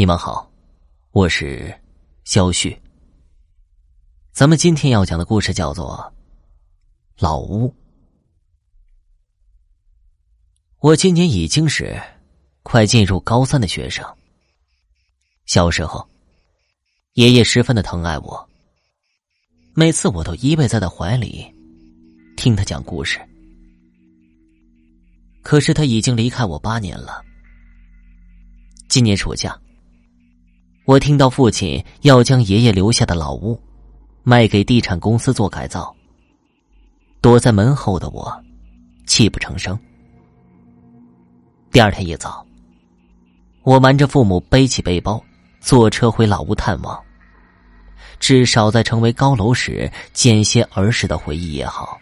你们好，我是肖旭。咱们今天要讲的故事叫做《老屋》。我今年已经是快进入高三的学生。小时候，爷爷十分的疼爱我，每次我都依偎在他怀里，听他讲故事。可是他已经离开我八年了。今年暑假。我听到父亲要将爷爷留下的老屋卖给地产公司做改造，躲在门后的我泣不成声。第二天一早，我瞒着父母背起背包，坐车回老屋探望，至少在成为高楼时见些儿时的回忆也好。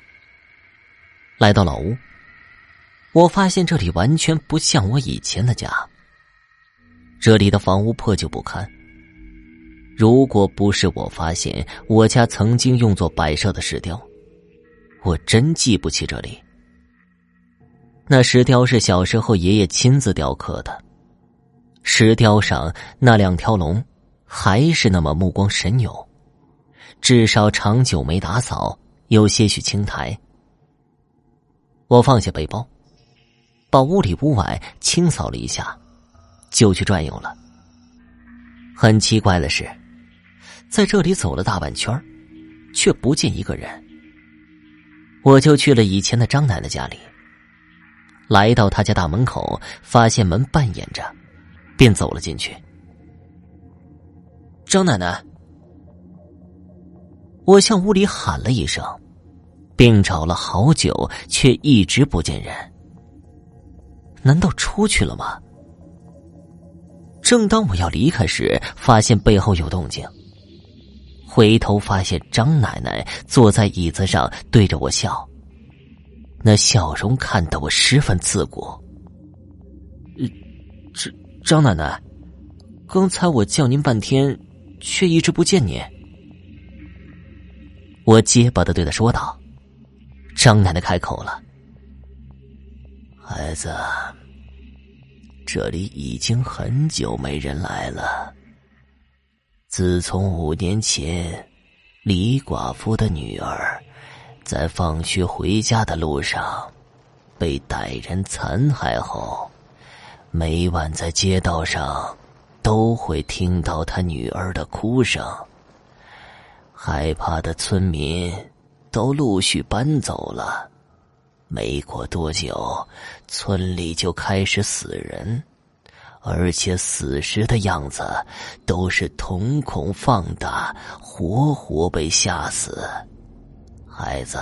来到老屋，我发现这里完全不像我以前的家。这里的房屋破旧不堪。如果不是我发现我家曾经用作摆设的石雕，我真记不起这里。那石雕是小时候爷爷亲自雕刻的，石雕上那两条龙还是那么目光神勇，至少长久没打扫，有些许青苔。我放下背包，把屋里屋外清扫了一下。就去转悠了。很奇怪的是，在这里走了大半圈却不见一个人。我就去了以前的张奶奶家里。来到他家大门口，发现门半掩着，便走了进去。张奶奶，我向屋里喊了一声，并找了好久，却一直不见人。难道出去了吗？正当我要离开时，发现背后有动静。回头发现张奶奶坐在椅子上，对着我笑。那笑容看得我十分刺骨。张张奶奶，刚才我叫您半天，却一直不见您。我结巴的对他说道。张奶奶开口了：“孩子。”这里已经很久没人来了。自从五年前，李寡妇的女儿在放学回家的路上被歹人残害后，每晚在街道上都会听到他女儿的哭声。害怕的村民都陆续搬走了。没过多久，村里就开始死人，而且死时的样子都是瞳孔放大，活活被吓死。孩子，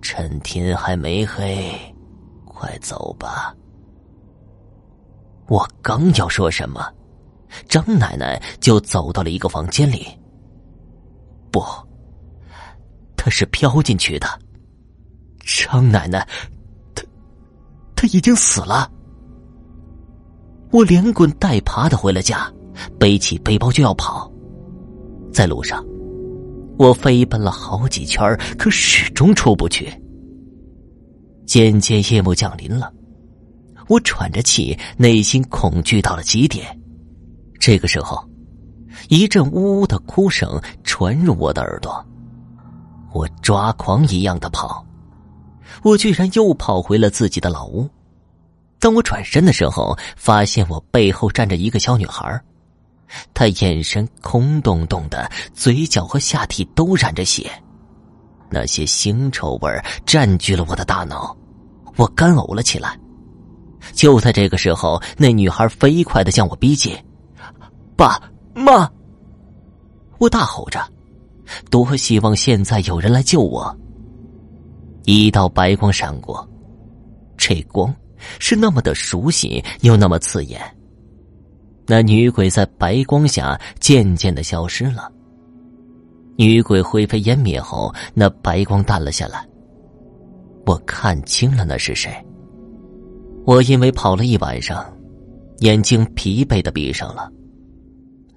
趁天还没黑，快走吧。我刚要说什么，张奶奶就走到了一个房间里。不，她是飘进去的。张奶奶，她，她已经死了。我连滚带爬的回了家，背起背包就要跑。在路上，我飞奔了好几圈，可始终出不去。渐渐夜幕降临了，我喘着气，内心恐惧到了极点。这个时候，一阵呜呜的哭声传入我的耳朵，我抓狂一样的跑。我居然又跑回了自己的老屋。当我转身的时候，发现我背后站着一个小女孩，她眼神空洞洞的，嘴角和下体都染着血，那些腥臭味占据了我的大脑，我干呕了起来。就在这个时候，那女孩飞快的向我逼近，“爸妈！”我大吼着，多希望现在有人来救我。一道白光闪过，这光是那么的熟悉，又那么刺眼。那女鬼在白光下渐渐的消失了。女鬼灰飞烟灭后，那白光淡了下来。我看清了那是谁。我因为跑了一晚上，眼睛疲惫的闭上了。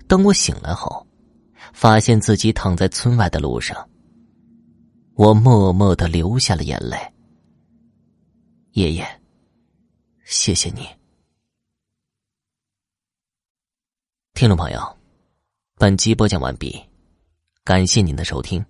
等我醒来后，发现自己躺在村外的路上。我默默的流下了眼泪，爷爷，谢谢你。听众朋友，本集播讲完毕，感谢您的收听。